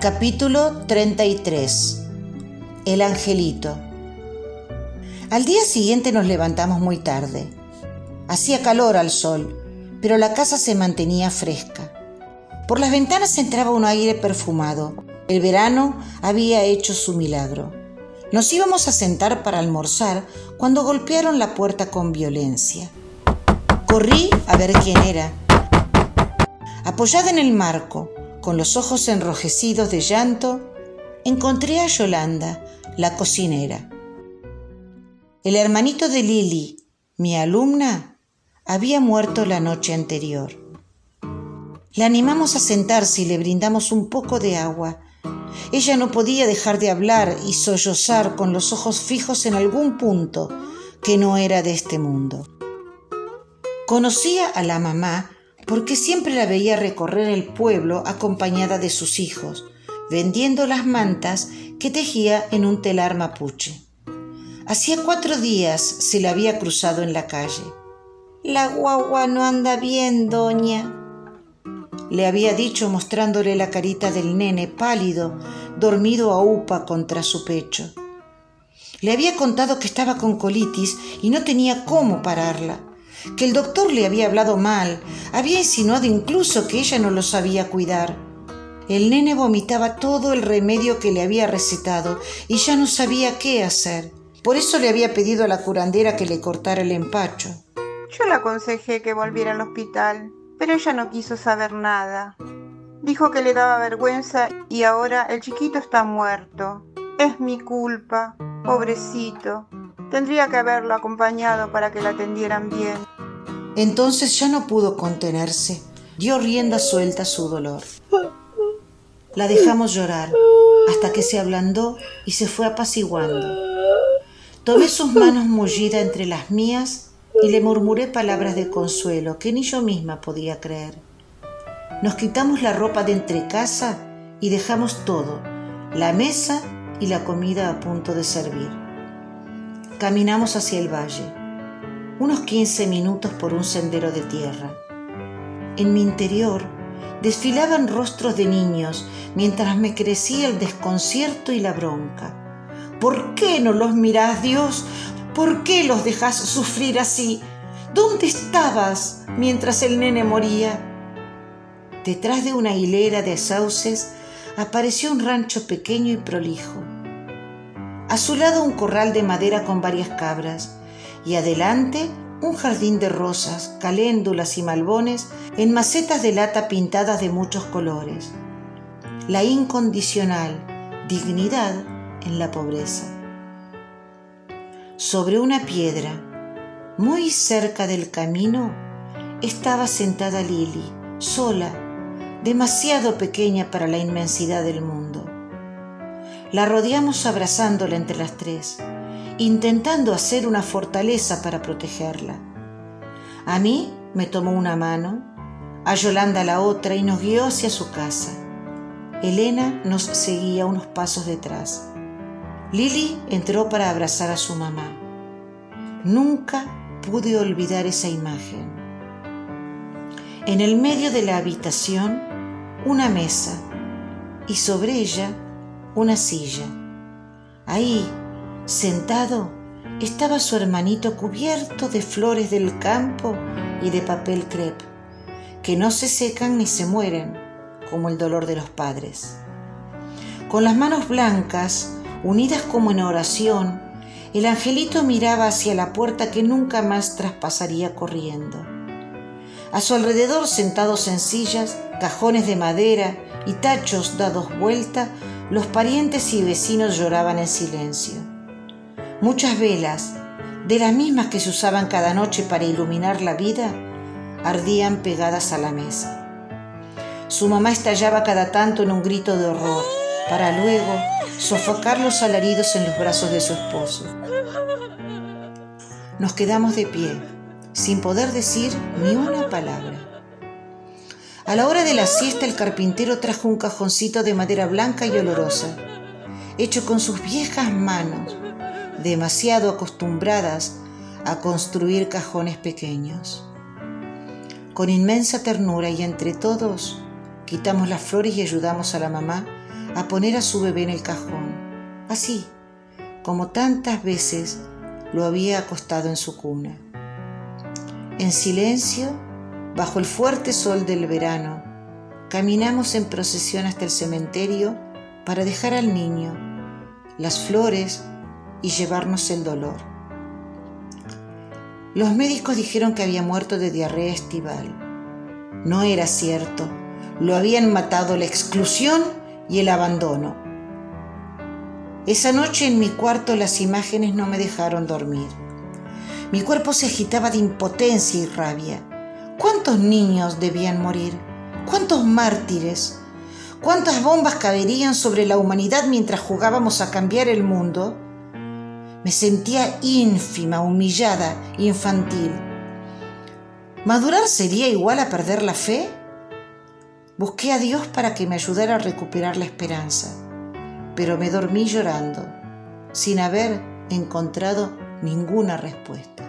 Capítulo 33 El Angelito Al día siguiente nos levantamos muy tarde. Hacía calor al sol, pero la casa se mantenía fresca. Por las ventanas entraba un aire perfumado. El verano había hecho su milagro. Nos íbamos a sentar para almorzar cuando golpearon la puerta con violencia. Corrí a ver quién era. Apoyada en el marco, con los ojos enrojecidos de llanto, encontré a Yolanda, la cocinera. El hermanito de Lili, mi alumna, había muerto la noche anterior. La animamos a sentarse y le brindamos un poco de agua. Ella no podía dejar de hablar y sollozar con los ojos fijos en algún punto que no era de este mundo. Conocía a la mamá porque siempre la veía recorrer el pueblo acompañada de sus hijos, vendiendo las mantas que tejía en un telar mapuche. Hacía cuatro días se la había cruzado en la calle. La guagua no anda bien, doña, le había dicho mostrándole la carita del nene pálido, dormido a upa contra su pecho. Le había contado que estaba con colitis y no tenía cómo pararla que el doctor le había hablado mal, había insinuado incluso que ella no lo sabía cuidar. El nene vomitaba todo el remedio que le había recetado y ya no sabía qué hacer. Por eso le había pedido a la curandera que le cortara el empacho. Yo le aconsejé que volviera al hospital, pero ella no quiso saber nada. Dijo que le daba vergüenza y ahora el chiquito está muerto. Es mi culpa, pobrecito. Tendría que haberlo acompañado para que la atendieran bien. Entonces ya no pudo contenerse. Dio rienda suelta a su dolor. La dejamos llorar hasta que se ablandó y se fue apaciguando. Tomé sus manos mullidas entre las mías y le murmuré palabras de consuelo que ni yo misma podía creer. Nos quitamos la ropa de entre casa y dejamos todo, la mesa y la comida a punto de servir. Caminamos hacia el valle, unos 15 minutos por un sendero de tierra. En mi interior desfilaban rostros de niños mientras me crecía el desconcierto y la bronca. ¿Por qué no los mirás, Dios? ¿Por qué los dejas sufrir así? ¿Dónde estabas mientras el nene moría? Detrás de una hilera de sauces apareció un rancho pequeño y prolijo. A su lado un corral de madera con varias cabras y adelante un jardín de rosas, caléndulas y malbones en macetas de lata pintadas de muchos colores. La incondicional dignidad en la pobreza. Sobre una piedra, muy cerca del camino, estaba sentada Lili, sola, demasiado pequeña para la inmensidad del mundo. La rodeamos abrazándola entre las tres, intentando hacer una fortaleza para protegerla. A mí me tomó una mano, a Yolanda la otra y nos guió hacia su casa. Elena nos seguía unos pasos detrás. Lili entró para abrazar a su mamá. Nunca pude olvidar esa imagen. En el medio de la habitación, una mesa y sobre ella una silla. Ahí, sentado, estaba su hermanito cubierto de flores del campo y de papel crepe, que no se secan ni se mueren, como el dolor de los padres. Con las manos blancas, unidas como en oración, el angelito miraba hacia la puerta que nunca más traspasaría corriendo. A su alrededor, sentados en sillas, cajones de madera y tachos dados vuelta, los parientes y vecinos lloraban en silencio. Muchas velas, de las mismas que se usaban cada noche para iluminar la vida, ardían pegadas a la mesa. Su mamá estallaba cada tanto en un grito de horror, para luego sofocar los alaridos en los brazos de su esposo. Nos quedamos de pie, sin poder decir ni una palabra. A la hora de la siesta el carpintero trajo un cajoncito de madera blanca y olorosa, hecho con sus viejas manos, demasiado acostumbradas a construir cajones pequeños. Con inmensa ternura y entre todos quitamos las flores y ayudamos a la mamá a poner a su bebé en el cajón, así como tantas veces lo había acostado en su cuna. En silencio, bajo el fuerte sol del verano, caminamos en procesión hasta el cementerio para dejar al niño las flores y llevarnos el dolor. Los médicos dijeron que había muerto de diarrea estival. No era cierto, lo habían matado la exclusión y el abandono. Esa noche en mi cuarto las imágenes no me dejaron dormir. Mi cuerpo se agitaba de impotencia y rabia. ¿Cuántos niños debían morir? ¿Cuántos mártires? ¿Cuántas bombas caerían sobre la humanidad mientras jugábamos a cambiar el mundo? Me sentía ínfima, humillada, infantil. ¿Madurar sería igual a perder la fe? Busqué a Dios para que me ayudara a recuperar la esperanza, pero me dormí llorando, sin haber encontrado ninguna respuesta.